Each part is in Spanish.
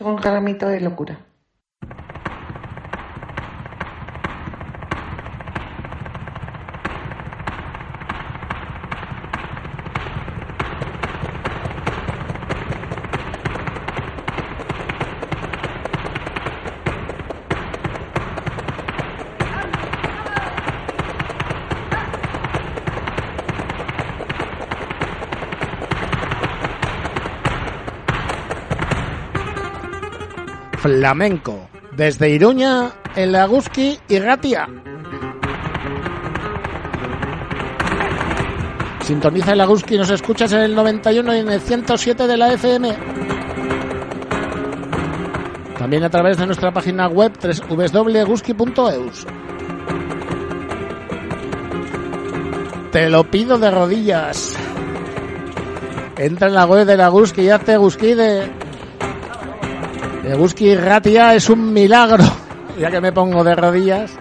Un gramito de locura. Flamenco. Desde Iruña, en Laguski y Ratia. Sintoniza el Laguski y nos escuchas en el 91 y en el 107 de la FM. También a través de nuestra página web www.guski.eus. Te lo pido de rodillas. Entra en la web de la Guski y hazte Guski de Eguski Ratia es un milagro, ya que me pongo de rodillas.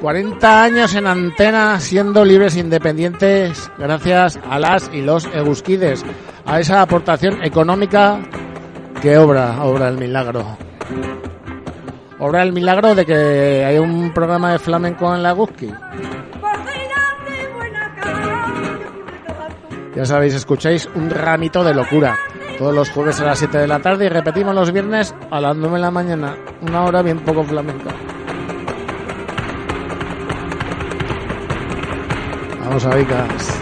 40 años en antena siendo libres e independientes gracias a las y los Egusquides, a esa aportación económica que obra, obra el milagro. Obra el milagro de que hay un programa de flamenco en la Eguski. Ya sabéis, escucháis un ramito de locura todos los jueves a las 7 de la tarde y repetimos los viernes a las 9 de la mañana. Una hora bien poco flamenca. Vamos a vicas.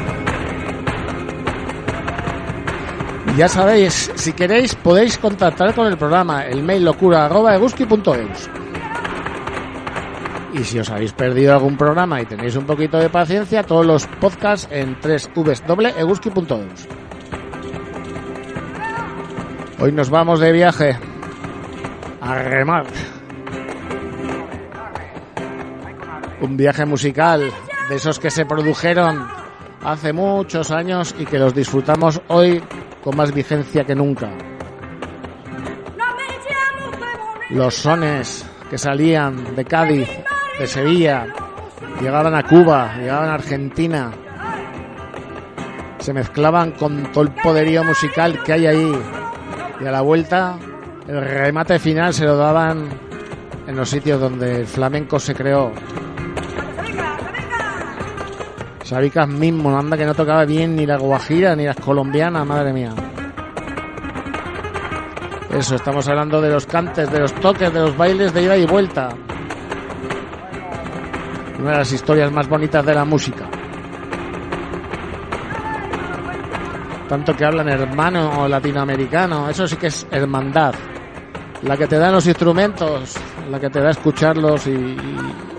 Ya sabéis, si queréis podéis contactar con el programa, el mail locura Y si os habéis perdido algún programa y tenéis un poquito de paciencia, todos los podcasts en www.eguski.eus. Hoy nos vamos de viaje a remar. Un viaje musical de esos que se produjeron hace muchos años y que los disfrutamos hoy con más vigencia que nunca. Los sones que salían de Cádiz, de Sevilla, llegaban a Cuba, llegaban a Argentina, se mezclaban con todo el poderío musical que hay ahí y a la vuelta, el remate final se lo daban en los sitios donde el flamenco se creó. Sabicas mismo, anda que no tocaba bien ni la guajira ni las colombianas, madre mía. Eso, estamos hablando de los cantes, de los toques, de los bailes de ida y vuelta. Una de las historias más bonitas de la música. Tanto que hablan hermano latinoamericano, eso sí que es hermandad. La que te dan los instrumentos, la que te da escucharlos y,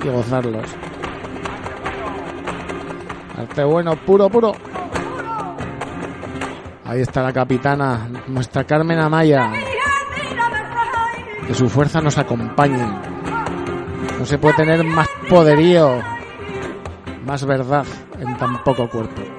gozarlos. Arte bueno, puro, puro. Ahí está la capitana, nuestra Carmen Amaya. Que su fuerza nos acompañe. No se puede tener más poderío, más verdad en tan poco cuerpo.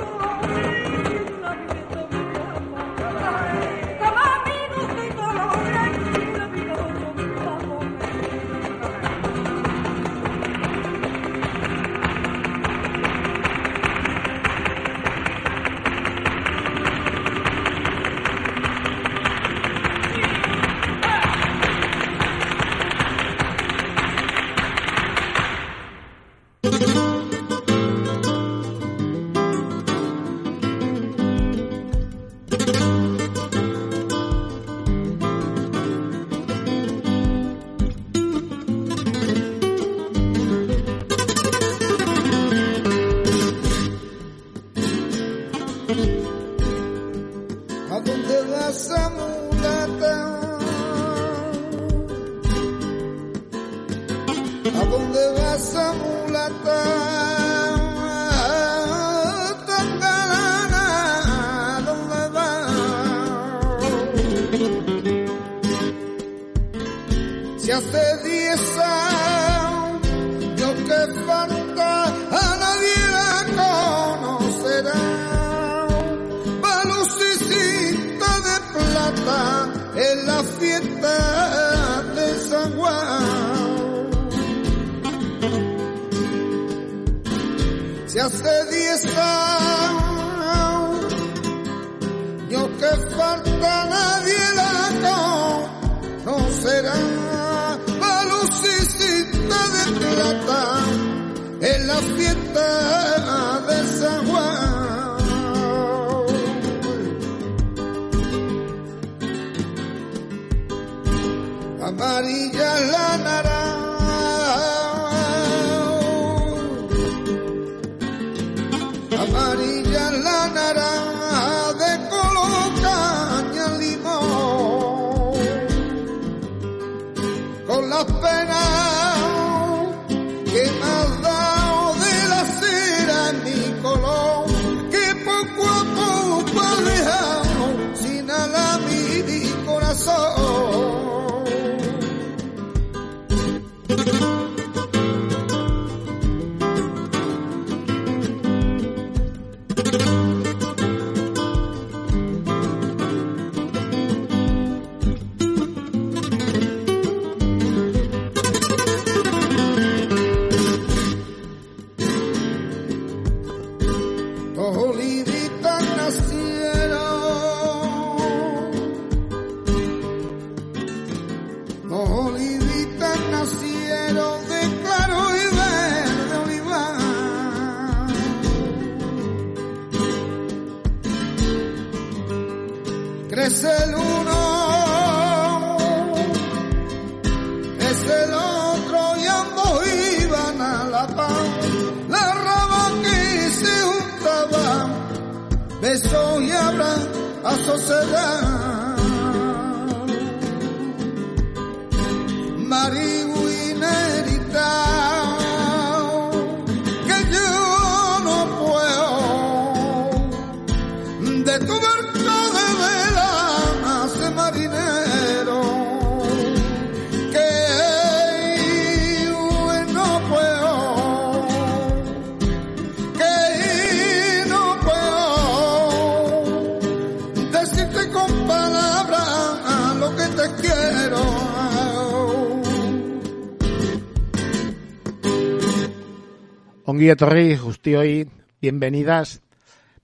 Bienvenidas,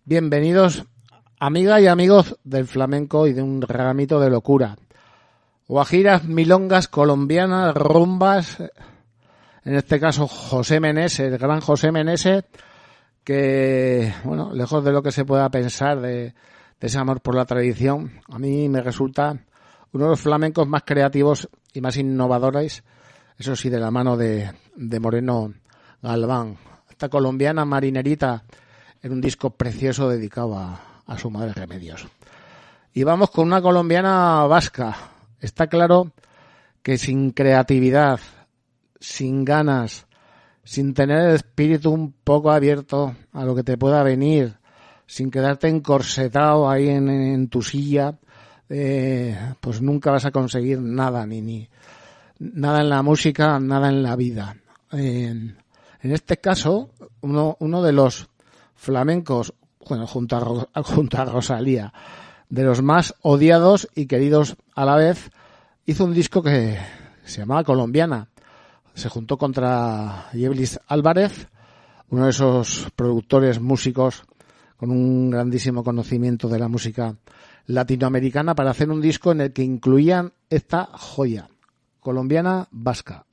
bienvenidos, amigas y amigos del flamenco y de un ramito de locura. Guajiras, milongas, colombianas, rumbas, en este caso José Menese, el gran José Menese, que, bueno, lejos de lo que se pueda pensar de, de ese amor por la tradición, a mí me resulta uno de los flamencos más creativos y más innovadores, eso sí, de la mano de, de Moreno Galván. Esta colombiana marinerita en un disco precioso dedicado a, su madre Remedios. Y vamos con una colombiana vasca. Está claro que sin creatividad, sin ganas, sin tener el espíritu un poco abierto a lo que te pueda venir, sin quedarte encorsetado ahí en, tu silla, eh, pues nunca vas a conseguir nada, ni, ni nada en la música, nada en la vida. En, en este caso, uno, uno de los flamencos, bueno, junto a, junto a Rosalía, de los más odiados y queridos a la vez, hizo un disco que se llamaba Colombiana. Se juntó contra Yeblis Álvarez, uno de esos productores músicos con un grandísimo conocimiento de la música latinoamericana para hacer un disco en el que incluían esta joya, colombiana vasca.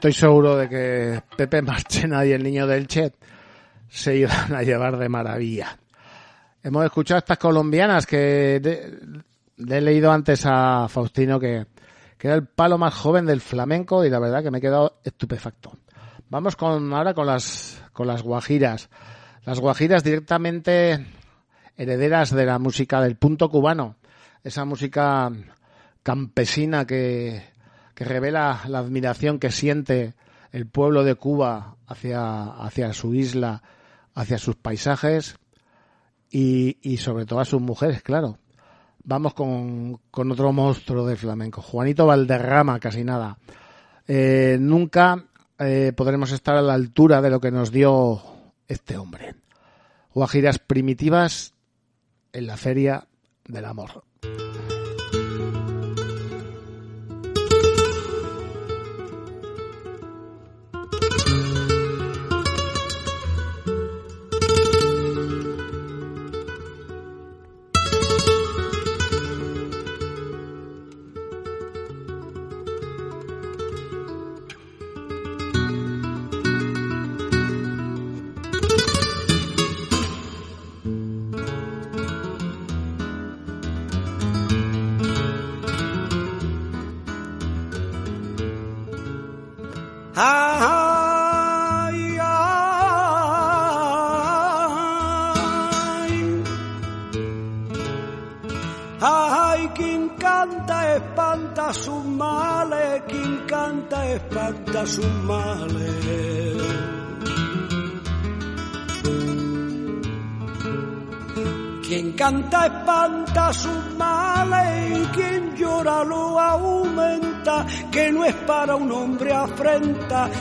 Estoy seguro de que Pepe Marchena y el niño del Chet se iban a llevar de maravilla. Hemos escuchado estas colombianas que le he leído antes a Faustino que, que era el palo más joven del flamenco y la verdad que me he quedado estupefacto. Vamos con ahora con las con las guajiras. Las guajiras directamente herederas de la música del punto cubano, esa música campesina que, que revela la admiración que siente el pueblo de Cuba hacia, hacia su isla, hacia sus paisajes y, sobre todo a sus mujeres, claro. Vamos con, con otro monstruo del flamenco, Juanito Valderrama, casi nada. Eh, nunca eh, podremos estar a la altura de lo que nos dio este hombre. Guajiras primitivas en la feria del amor.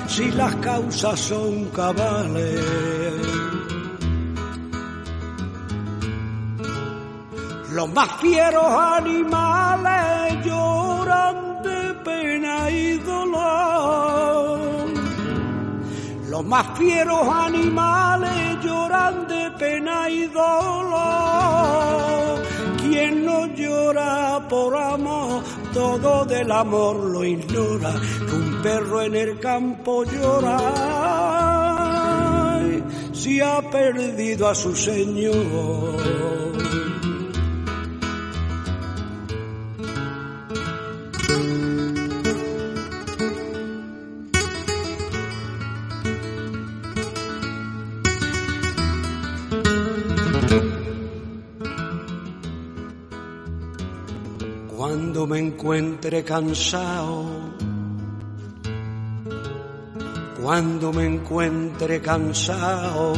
Si las causas son cabales. Los más fieros animales lloran de pena y dolor. Los más fieros animales lloran de pena y dolor. Quien no llora por amor, todo del amor lo ignora. Perro en el campo llora si ha perdido a su señor. Cuando me encuentre cansado, cuando me encuentre cansado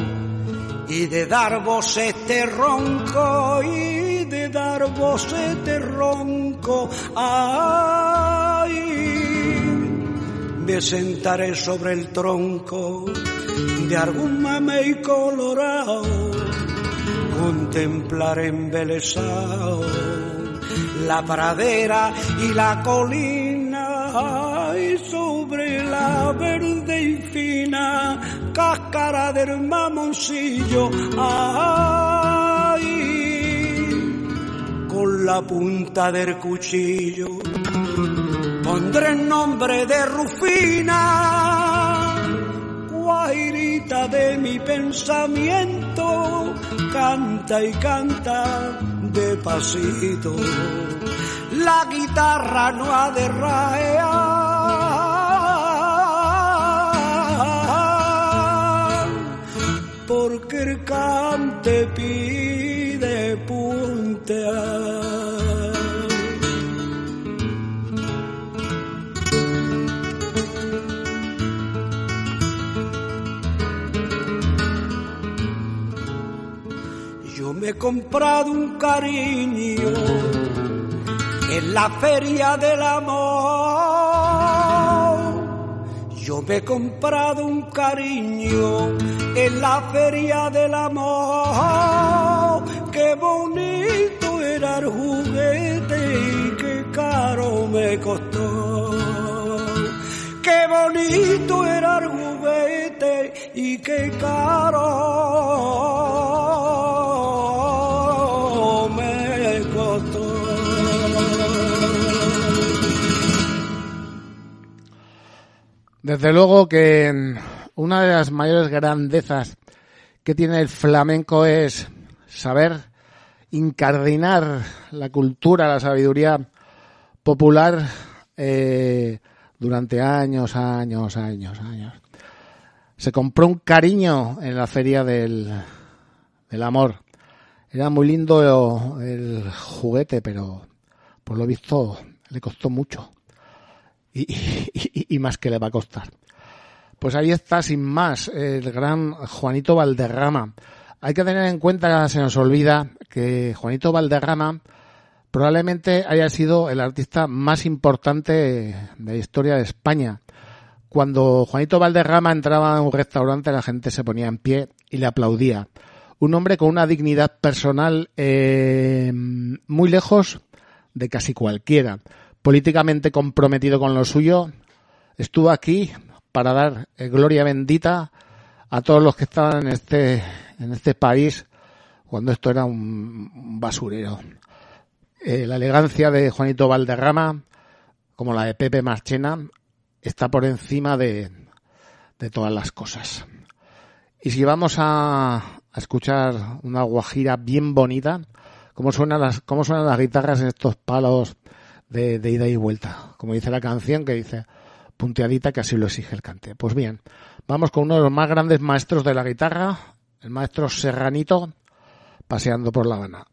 y de dar voz este ronco y de dar voz este ronco, ay, me sentaré sobre el tronco de algún mamey colorado, contemplaré embelesado la pradera y la colina cáscara del mamoncillo ay con la punta del cuchillo pondré el nombre de Rufina guairita de mi pensamiento canta y canta de pasito. La guitarra no ha de raear, porque el cante pide puntear. Yo me he comprado un cariño en la feria del amor. Yo me he comprado un cariño en la feria del amor. Qué bonito era el juguete y qué caro me costó. Qué bonito era el juguete y qué caro Desde luego que mm, una de las mayores grandezas que tiene el flamenco es saber incardinar la cultura, la sabiduría popular eh, durante años, años, años, años. Se compró un cariño en la feria del, del amor. Era muy lindo el juguete, pero por lo visto le costó mucho. Y, más que le va a costar. Pues ahí está, sin más, el gran Juanito Valderrama. Hay que tener en cuenta, se nos olvida, que Juanito Valderrama probablemente haya sido el artista más importante de la historia de España. Cuando Juanito Valderrama entraba a un restaurante, la gente se ponía en pie y le aplaudía. Un hombre con una dignidad personal eh, muy lejos de casi cualquiera. Políticamente comprometido con lo suyo, estuvo aquí para dar eh, gloria bendita a todos los que estaban en este, en este país cuando esto era un, basurero. Eh, la elegancia de Juanito Valderrama, como la de Pepe Marchena, está por encima de, de todas las cosas. Y si vamos a, a escuchar una guajira bien bonita, ¿cómo suenan las, cómo suenan las guitarras en estos palos de, ida y vuelta? Como dice la canción que dice, punteadita que así lo exige el cante. Pues bien, vamos con uno de los más grandes maestros de la guitarra, el maestro Serranito, paseando por La Habana.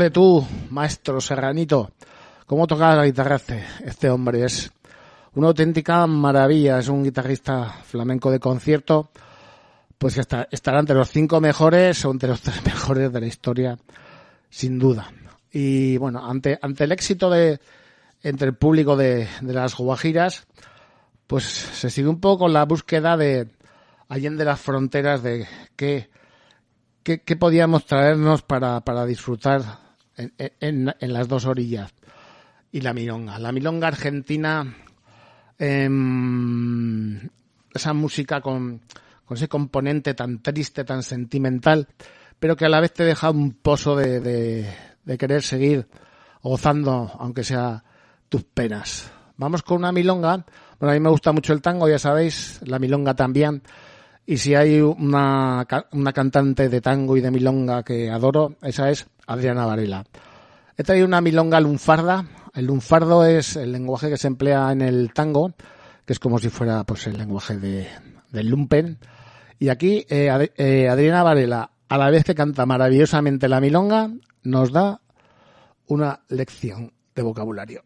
Ole tú, maestro Serranito, ¿cómo toca la guitarra este, este hombre? Es una auténtica maravilla, es un guitarrista flamenco de concierto, pues está, estará entre los cinco mejores o entre los tres mejores de la historia, sin duda. Y bueno, ante, ante el éxito de, entre el público de, de las guajiras, pues se sigue un poco la búsqueda de allende las fronteras de qué, qué, qué podíamos traernos para, para disfrutar en, las dos orillas. Y la milonga. La milonga argentina, em, esa música con, con ese componente tan triste, tan sentimental, pero que a la vez te deja un pozo de, de, de querer seguir gozando, aunque sea tus penas. Vamos con una milonga. Bueno, a mí me gusta mucho el tango, ya sabéis, la milonga también. Y si hay una, ca- una cantante de tango y de milonga que adoro, esa es Adriana Varela. He traído una milonga lunfarda. El lunfardo es el lenguaje que se emplea en el tango, que es como si fuera pues el lenguaje de, lumpen. Y aquí eh, eh, Adriana Varela, a la vez que canta maravillosamente la milonga, nos da una lección de vocabulario.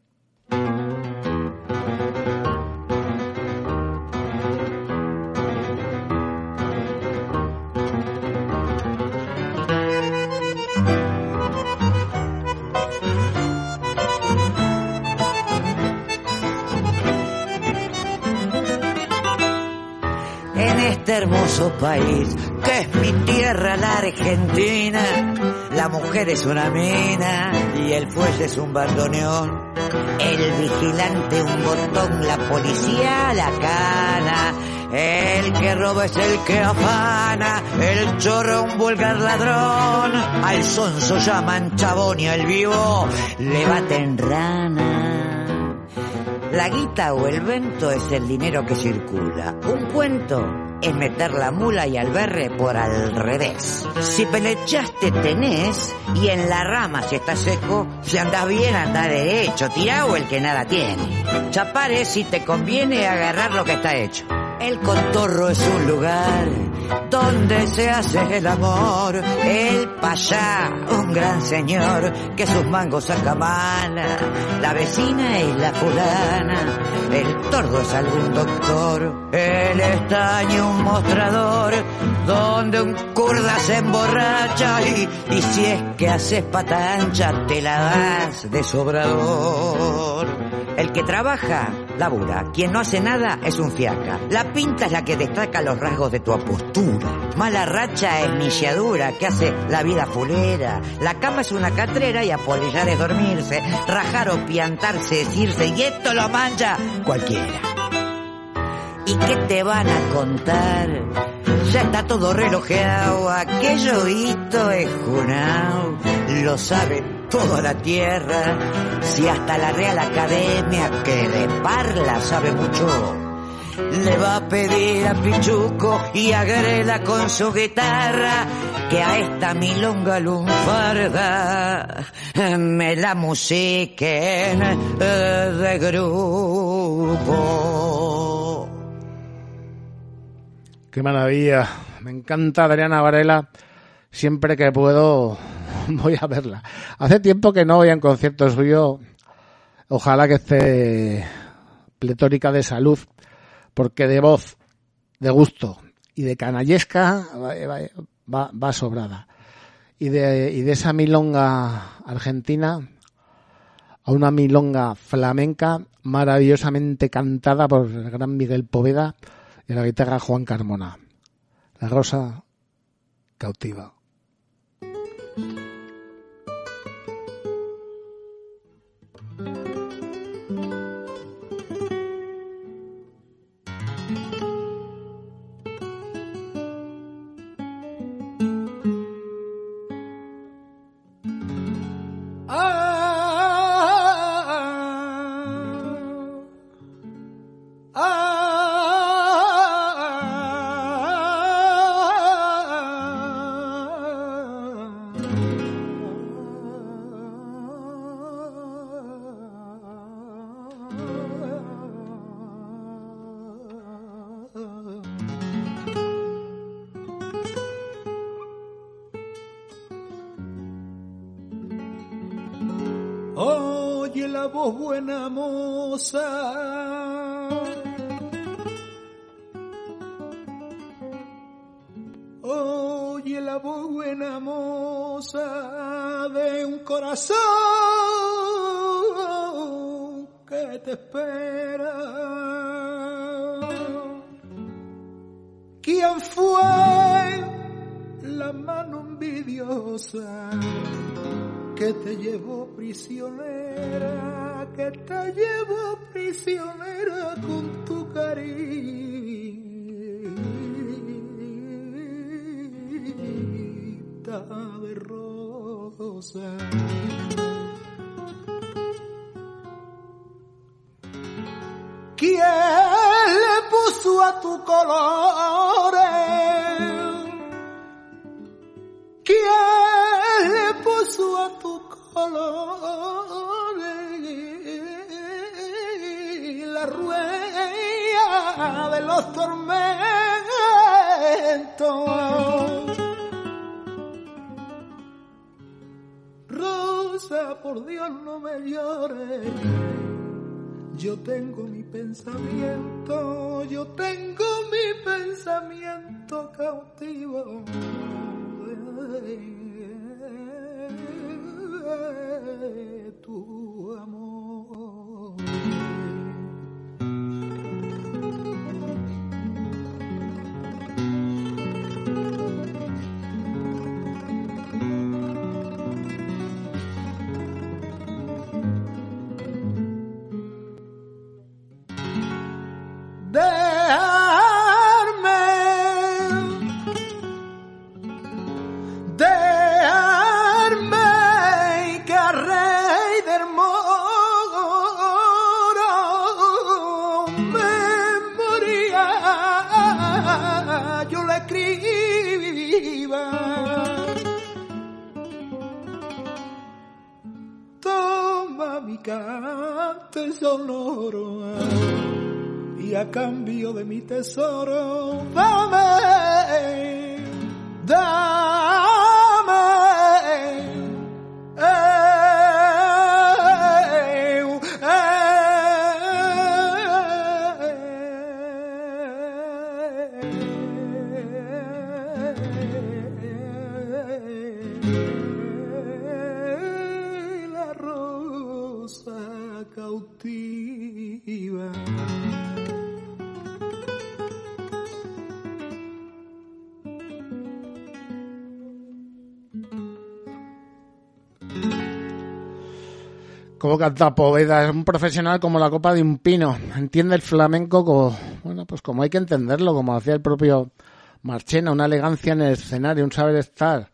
Hermoso país, que es mi tierra, la Argentina, la mujer es una mina y el fuelle es un bandoneón. El vigilante un botón, la policía la cana. El que roba es el que afana, el chorro un vulgar ladrón. Al sonso llaman chabón y al vivo le baten rana. La guita o el vento es el dinero que circula. Un cuento es meter la mula y al berre por al revés. Si pelechaste tenés y en la rama si está seco, si andás bien anda derecho, tirado el que nada tiene. Chapar es si te conviene agarrar lo que está hecho. El contorro es un lugar donde se hace el amor. El payá, un gran señor que sus mangos saca mala. La vecina es la fulana. El tordo es algún doctor. El estaño un mostrador donde un kurda se emborracha. Y, y si es que haces pata ancha, te la das de sobrador. El que trabaja, labura. Quien no hace nada es un fiaca. La pinta es la que destaca los rasgos de tu apostura. Mala racha es milladura que hace la vida fulera. La cama es una catrera y apolillar es dormirse. Rajar o piantarse es irse y esto lo mancha cualquiera. ¿Y qué te van a contar? Ya está todo relojeado, aquello hito es junao, lo sabe toda la tierra, si hasta la Real Academia que de parla sabe mucho, le va a pedir a Pichuco y a Grela con su guitarra que a esta milonga lunfarda me la musiquen eh, de grupo. Qué maravilla. Me encanta Adriana Varela. Siempre que puedo voy a verla. Hace tiempo que no voy a un concierto suyo. Ojalá que esté pletórica de salud, porque de voz, de gusto y de canallesca va, va- sobrada. Y de, y de esa milonga argentina a una milonga flamenca maravillosamente cantada por el gran Miguel Poveda y la guitarra Juan Carmona. La rosa cautiva. De un corazón que te espera. ¿Quién fue la mano envidiosa? que te llevó prisionera, que te llevó prisionera con tu cariño. de ¿Quién le puso a tu colores? ¿Quién le puso a tu colores la rueda de los tormentos? Por Dios no me llores. Yo tengo mi pensamiento, yo tengo mi pensamiento cautivo tu amor. Toma mi cante sonoro y a cambio de mi tesoro, dame, dame. Como canta Poveda, es un profesional como la copa de un pino. Entiende el flamenco como, bueno, pues como hay que entenderlo, como hacía el propio Marchena, una elegancia en el escenario, un saber estar,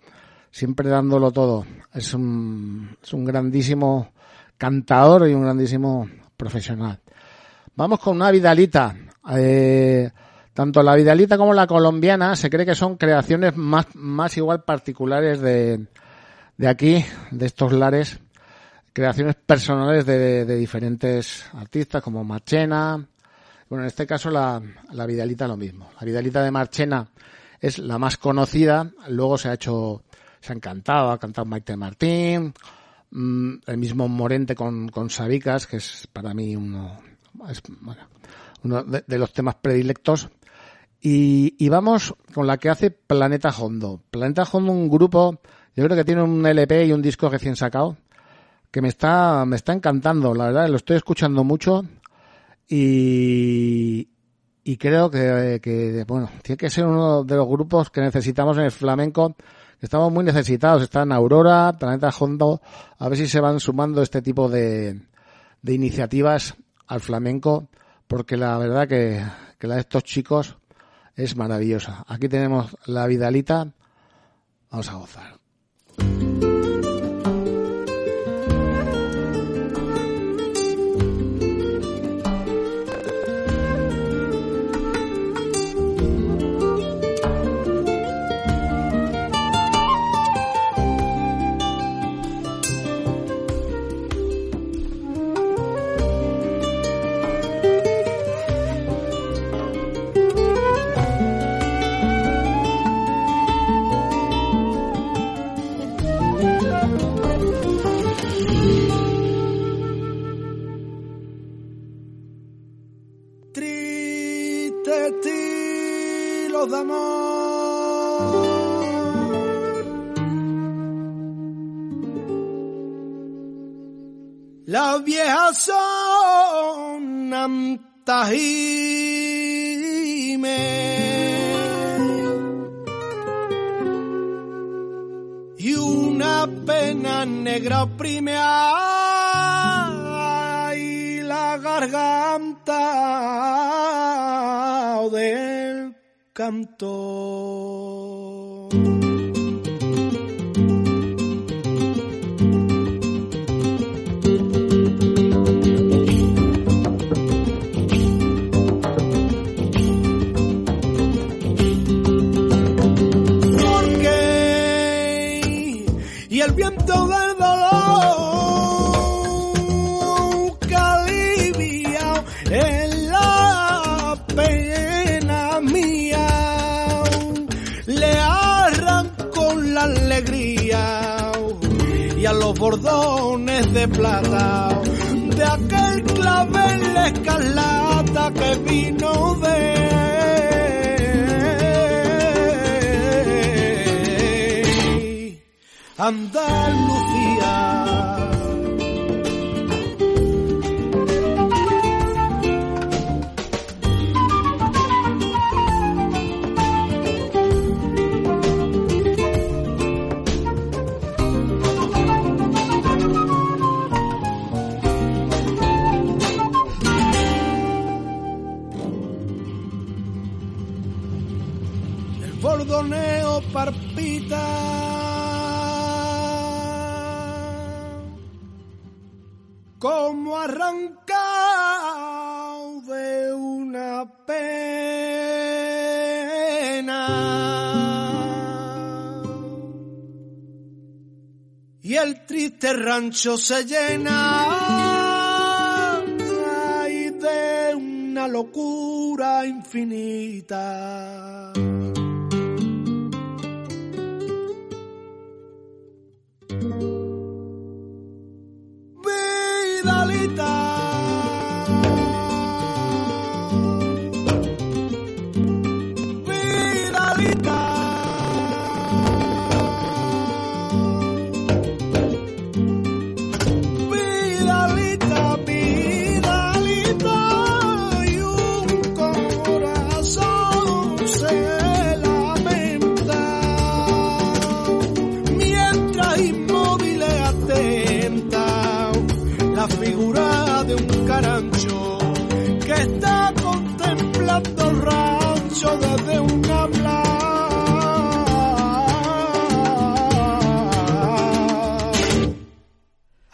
siempre dándolo todo. Es un, es un grandísimo cantador y un grandísimo profesional. Vamos con una Vidalita. Eh, tanto la Vidalita como la colombiana se cree que son creaciones más, más igual particulares de, de aquí, de estos lares creaciones personales de, de diferentes artistas como Marchena. Bueno, en este caso la, la Vidalita lo mismo. La Vidalita de Marchena es la más conocida. Luego se ha hecho, se ha encantado, ha cantado Maite Martín, mm, el mismo Morente con, con Sabicas, que es para mí uno, es, bueno, uno de, de los temas predilectos. Y, y vamos con la que hace Planeta Hondo. Planeta Hondo, un grupo, yo creo que tiene un LP y un disco recién sacado que me está, me está encantando, la verdad, lo estoy escuchando mucho y, y creo que, que, bueno, tiene que ser uno de los grupos que necesitamos en el flamenco, estamos muy necesitados, están Aurora, Planeta Hondo, a ver si se van sumando este tipo de, de iniciativas al flamenco, porque la verdad que, que la de estos chicos es maravillosa. Aquí tenemos la Vidalita, vamos a gozar. Las viejas son antajime y una pena negra oprime ay, la garganta del cantor. Cordones de plata de aquel clavel escarlata que vino de Andalucía. El triste rancho se llena ay, de una locura infinita. Vidalita.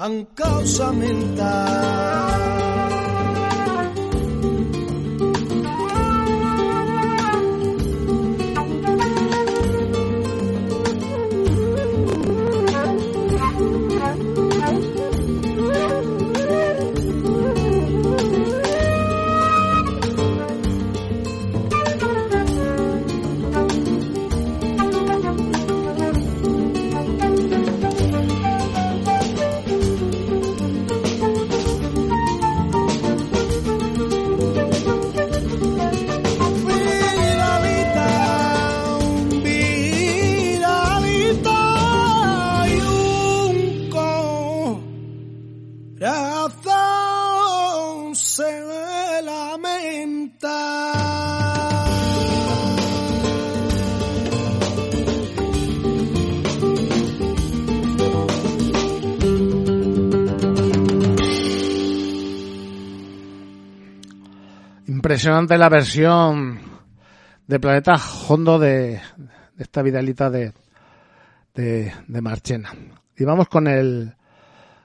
Ancausamente Vidalita, Impresionante la versión de Planeta Hondo de, esta Vidalita de, de, Marchena. Y vamos con el,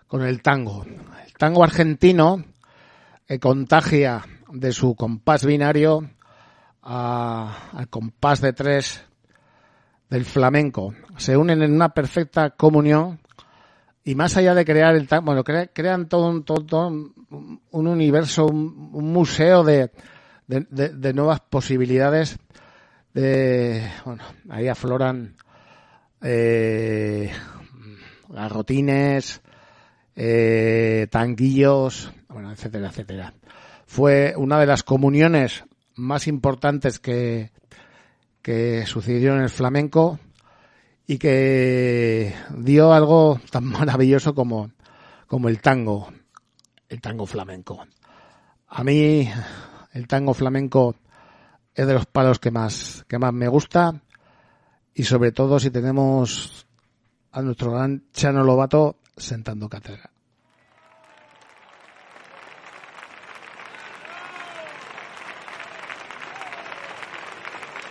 con el tango. El tango argentino que contagia de su compás binario a- al compás de tres del flamenco. Se unen en una perfecta comunión y más allá de crear el tango, bueno, cre- crean todo un, todo, todo un, un universo, un, un museo de, de, de- nuevas posibilidades. De, bueno, ahí afloran eh, garrotines, eh, tanguillos, bueno, etcétera, etcétera. Fue una de las comuniones más importantes que, que sucedió en el flamenco y que dio algo tan maravilloso como, como el tango, el tango flamenco. A mí el tango flamenco es de los palos que más, que más me gusta y sobre todo si tenemos a nuestro gran Chano Lobato sentando cátedra.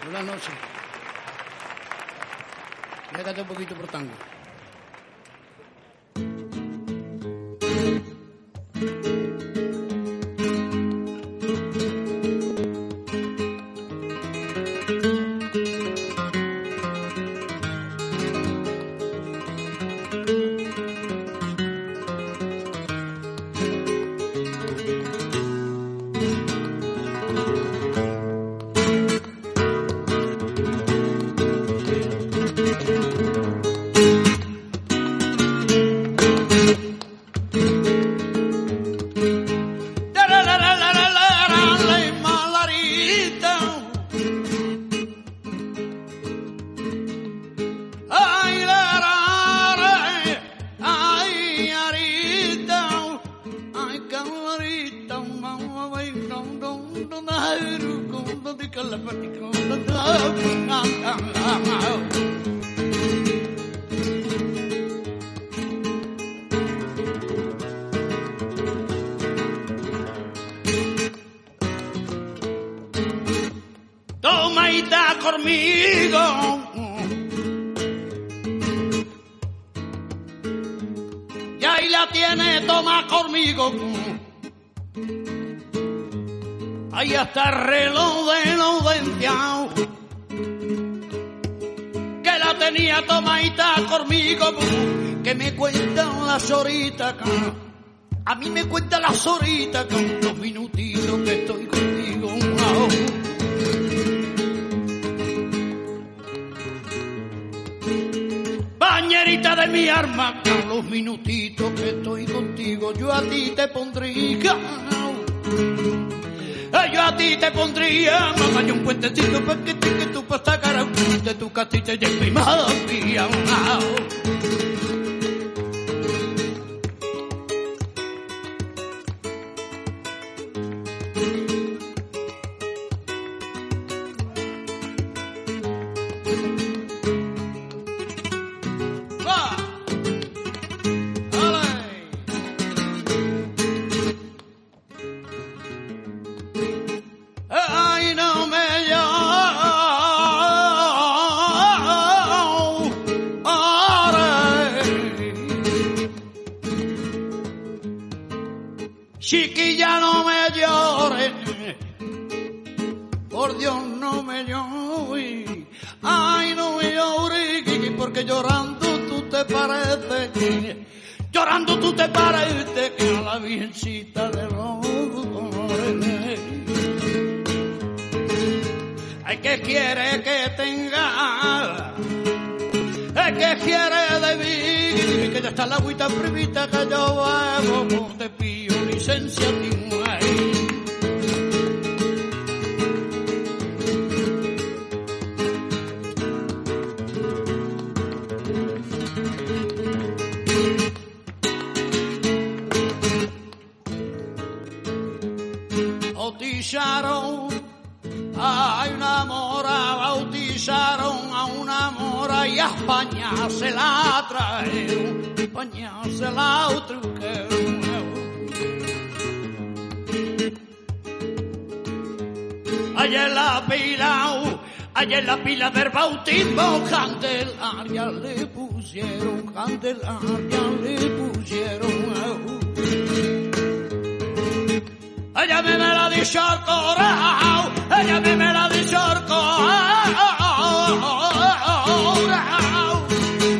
Buenas noches. Déjate un poquito por tango. Conmigo. Y ahí la tiene, toma conmigo. Ahí está el reloj de los venteados. Que la tenía tomadita conmigo. Que me cuentan las horitas. A mí me cuentan las horitas con los minutitos que estoy contigo. De mi arma, con los minutitos que estoy contigo, yo a ti te pondría. Yo a ti te pondría, mamá, yo un puentecito para que tú para sacar a de tu casita y en mi mía. Está la agüita privita que yo bebo. Te pido licencia a ay. bautizaron a una mora, bautizaron a una mora y a España se la trajeron, España se la truqueron. Allá en la pila, del bautismo, Candelaria le pusieron, Candelaria le pusieron. Ella me, la dicho al corao, ella me, la dicho al corao,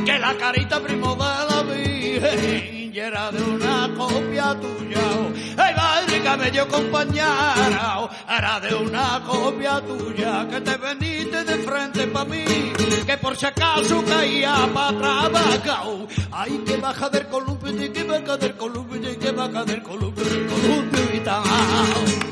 que la carita dio compañera, era de una copia tuya, que te veniste de frente pa' mí, que por si acaso caía pa' trabajar. Ay, que baja del columpio, y que baja del columpio, y que baja del columpio, del columpio y tal.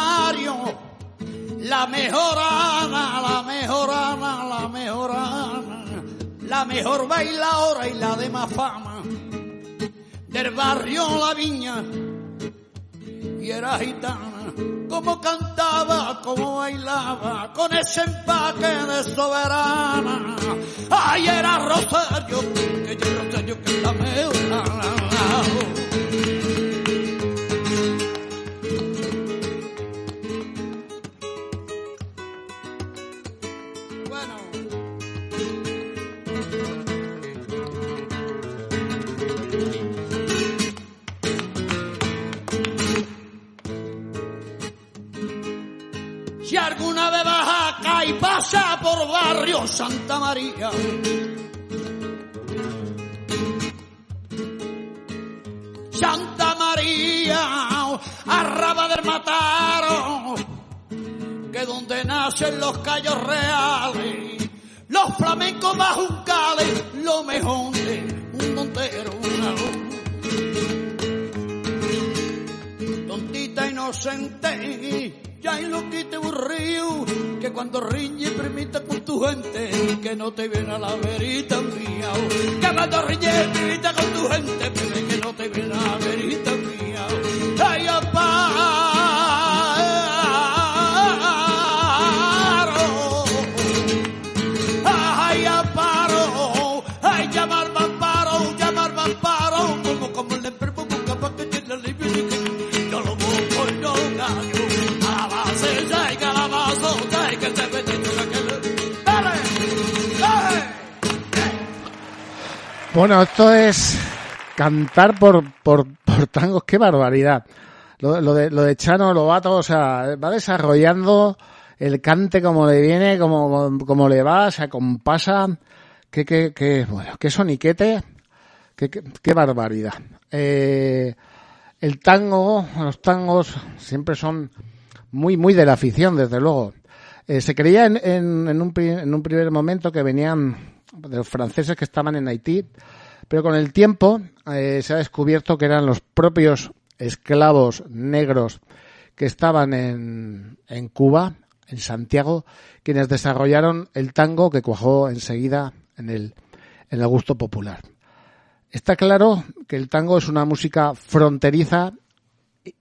Rosario, la mejorana, la mejorana, la mejorana, la mejor bailadora y la de más fama del barrio La Viña y era gitana, como cantaba, como bailaba, con ese empaque de soberana. Ay, era Rosario, que yo Rosario que la mejor. Por barrio Santa María. Santa María, arraba mar mataron, que donde nacen los callos reales, los flamencos bajuncales, lo mejor de un montero, una tontita inocente, ya hay lo que te aburrió, que cuando riñe permita con tu gente, que no te viene a la verita mía, que cuando riñe permita con tu gente, que no te viene a la verita mía, Bueno, esto es cantar por, por, por tangos, qué barbaridad. Lo, lo de, lo de Chano Lobato, o sea, va desarrollando el cante como le viene, como, como le va, o sea, compasa, qué, qué, qué, bueno, qué soniquete, qué, qué, qué barbaridad. Eh, el tango, los tangos siempre son muy, muy de la afición, desde luego. Eh, se creía en, en, en, un, en un primer momento que venían de los franceses que estaban en Haití, pero con el tiempo eh, se ha descubierto que eran los propios esclavos negros que estaban en, en Cuba, en Santiago, quienes desarrollaron el tango que cuajó enseguida en el, en el gusto popular. Está claro que el tango es una música fronteriza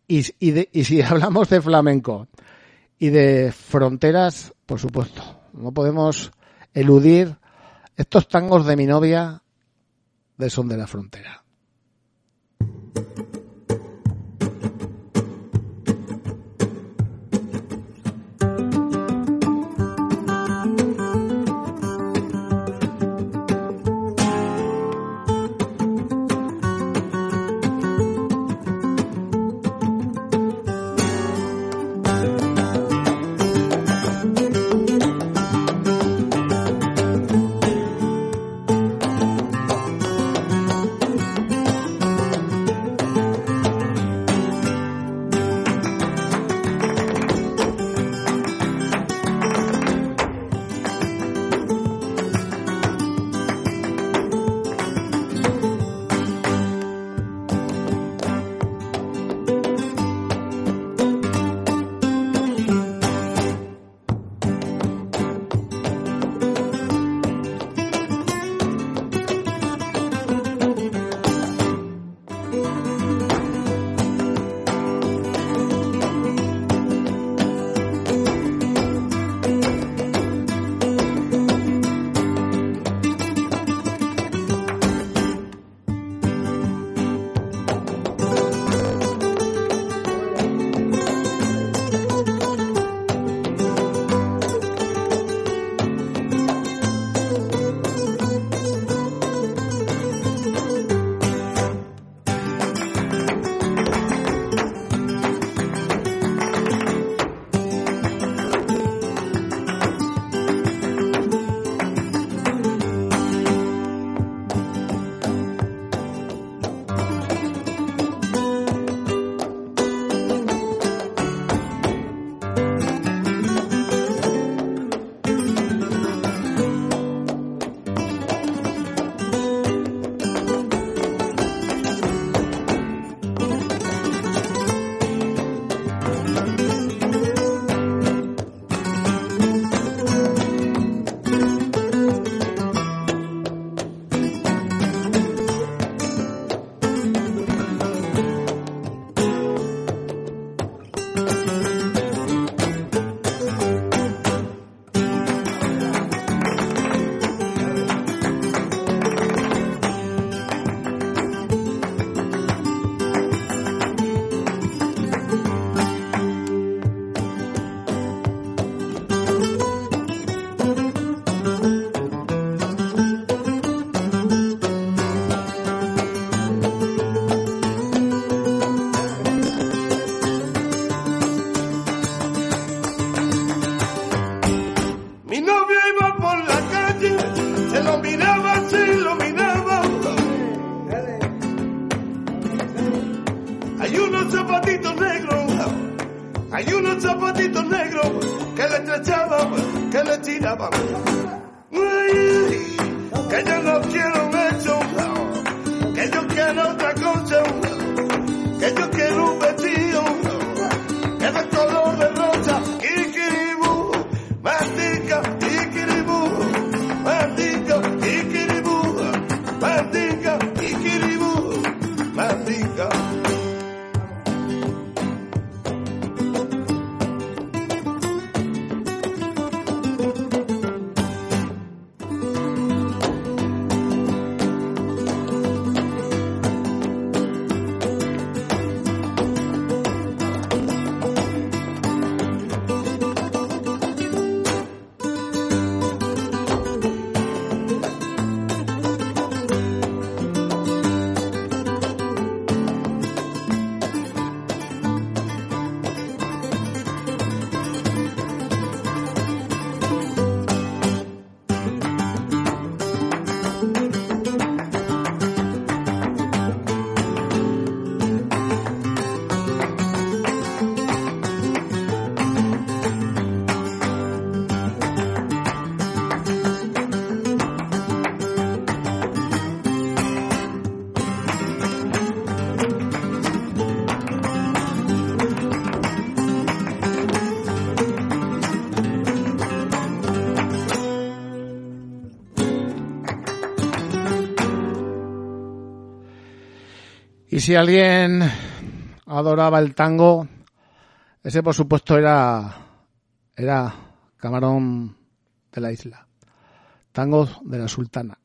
y, y, si hablamos de flamenco y de fronteras, por supuesto, no podemos eludir estos tangos de mi novia de Son de la Frontera. Kajanga Kilo Y si alguien adoraba el tango, ese por supuesto era, era Camarón de la Isla, tango de la Sultana.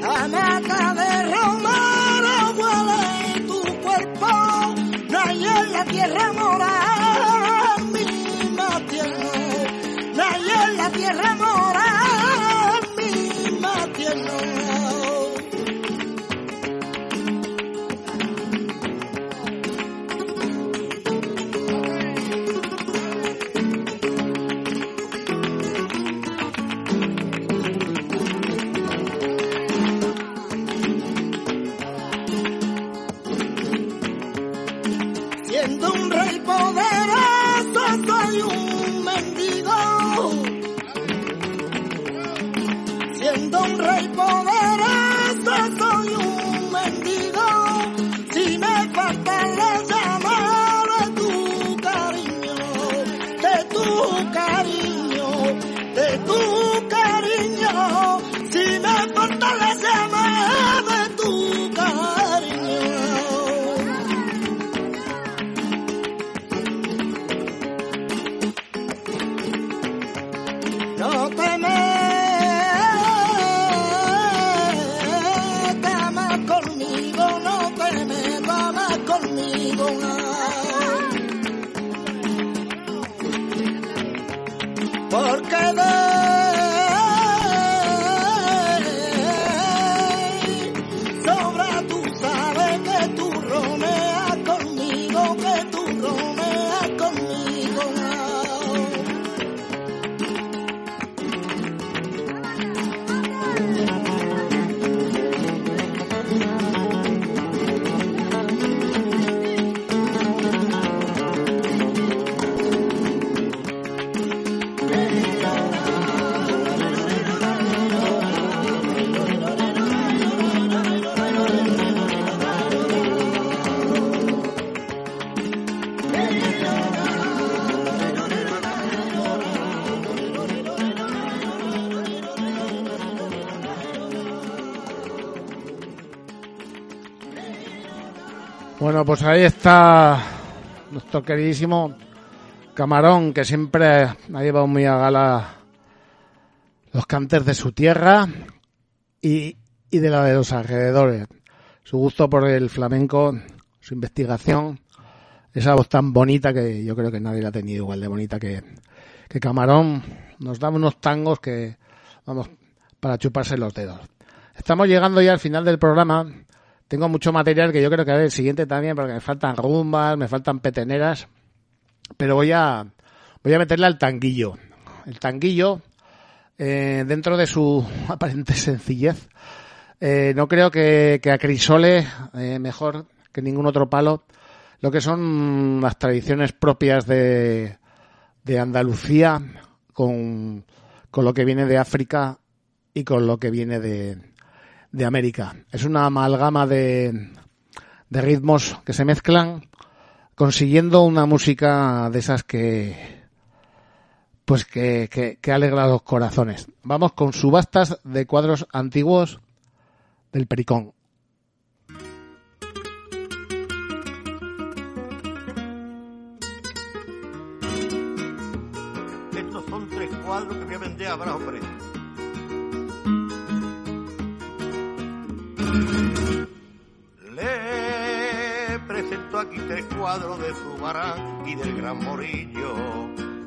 La nata de romero huele tu cuerpo, no hay en la tierra morada, misma tierra, no hay en la tierra Bueno, pues ahí está nuestro queridísimo Camarón, que siempre ha llevado muy a gala los cantes de su tierra y, y de la de los alrededores. Su gusto por el flamenco, su investigación, esa voz tan bonita que yo creo que nadie la ha tenido igual de bonita que, que Camarón. Nos da unos tangos que, vamos, para chuparse los dedos. Estamos llegando ya al final del programa. Tengo mucho material que yo creo que haré el siguiente también, porque me faltan rumbas, me faltan peteneras. Pero voy a, voy a meterle al tanguillo. El tanguillo, eh, dentro de su aparente sencillez, eh, no creo que, que acrisole eh, mejor que ningún otro palo lo que son las tradiciones propias de, de Andalucía con, con lo que viene de África y con lo que viene de, de América. Es una amalgama de, de ritmos que se mezclan consiguiendo una música de esas que pues que, que, alegra los corazones. Vamos con subastas de cuadros antiguos del Pericón. Estos son tres cuadros que voy a vender a precio. Le presento aquí tres cuadros de Zubarán y del Gran Morillo,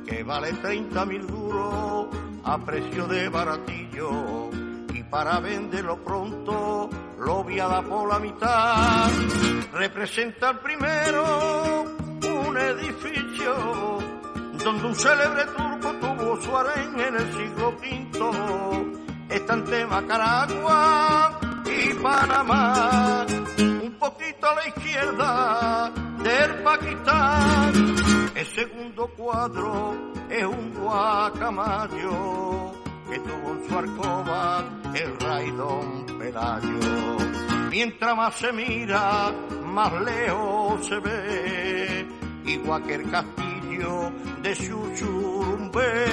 que vale 30 mil duros a precio de baratillo. Y para venderlo pronto lo voy por la mitad. Representa el primero un edificio donde un célebre turco tuvo su harén en el siglo V. Está Macaragua y Panamá, un poquito a la izquierda del Pakistán. El segundo cuadro es un guacamayo que tuvo en su alcoba el rey Don Pelayo. Mientras más se mira, más lejos se ve, igual que el castillo de Chuchurumbe.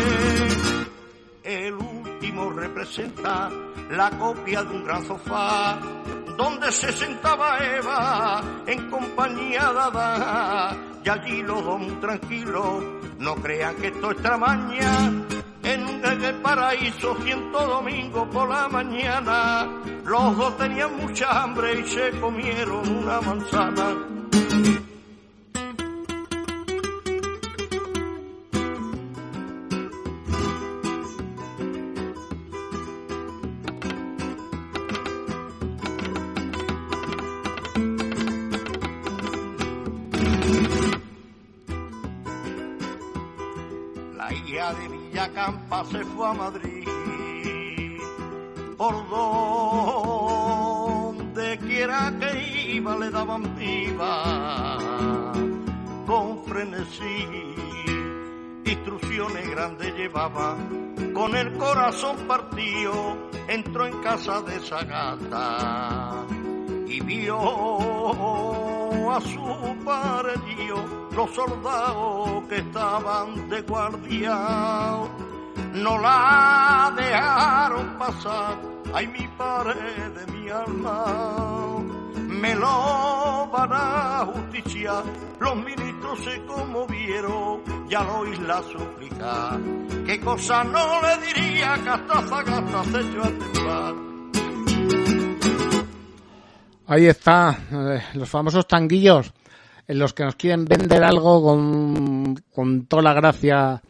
El último representa la copia de un gran sofá donde se sentaba Eva en compañía de Adán. Y allí los dos muy tranquilos, no crean que esto es tramaña. En un en el paraíso, ciento domingo por la mañana, los dos tenían mucha hambre y se comieron una manzana. Se fue a Madrid. Por donde quiera que iba le daban viva con frenesí. Instrucciones grandes llevaba, con el corazón partido, entró en casa de esa y vio a su paredillo los soldados que estaban de guardia. No la dejaron pasar, ay mi pared de mi alma. Me lo van a justiciar, los ministros se conmovieron y al oír la súplica. ¿Qué cosa no le diría que hasta se echó a temblar? Ahí está, eh, los famosos tanguillos en los que nos quieren vender algo con, con toda la gracia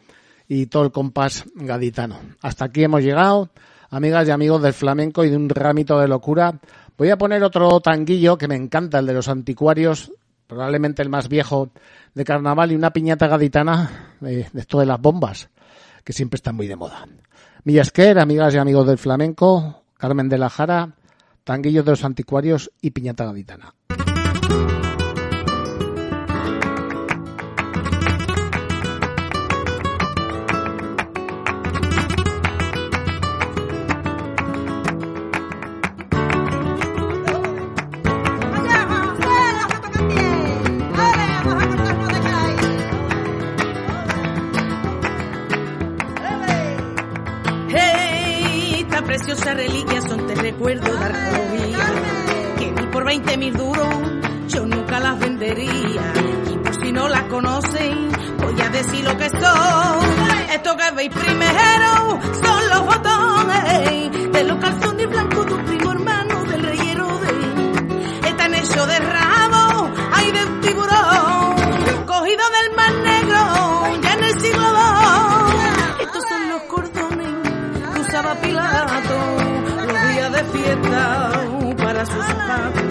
y todo el compás gaditano. Hasta aquí hemos llegado, amigas y amigos del flamenco y de un ramito de locura. Voy a poner otro tanguillo que me encanta, el de los anticuarios, probablemente el más viejo de carnaval y una piñata gaditana de, de esto de las bombas, que siempre están muy de moda. Millasquer, amigas y amigos del flamenco, Carmen de la Jara, tanguillos de los anticuarios y piñata gaditana. Esta preciosa reliquia son te recuerdo de arqueología. Que ni por 20 mil duros yo nunca las vendería. Y por si no las conocen, voy a decir lo que son. Esto que veis primero son los botones de los calzones blancos de un primo hermano del rey Herodes. Están hechos de Pilato los días de fiesta para sus zapatos.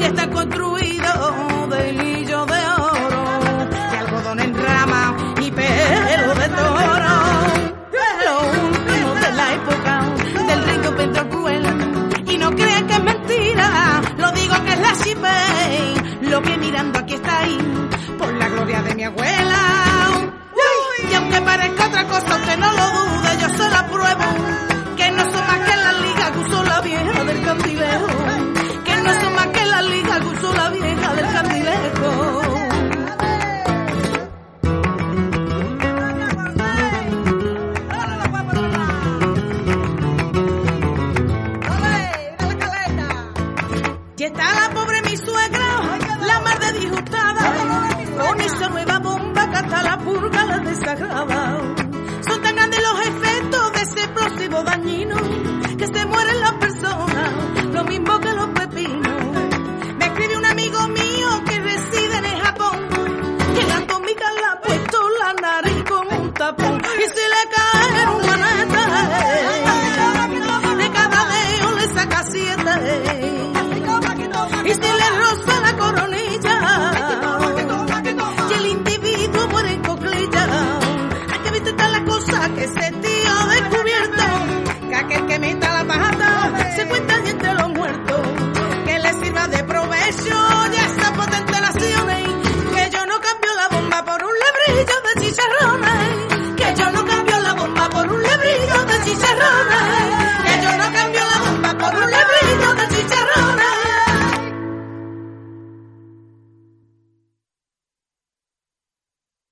Y está construido de hilillo de oro, de algodón en rama y pelo de toro. Lo último de la época del rico Pedro Cruel. Y no crean que es mentira, lo digo que es la Shipei. Lo que mirando aquí está ahí, por la gloria de mi abuela.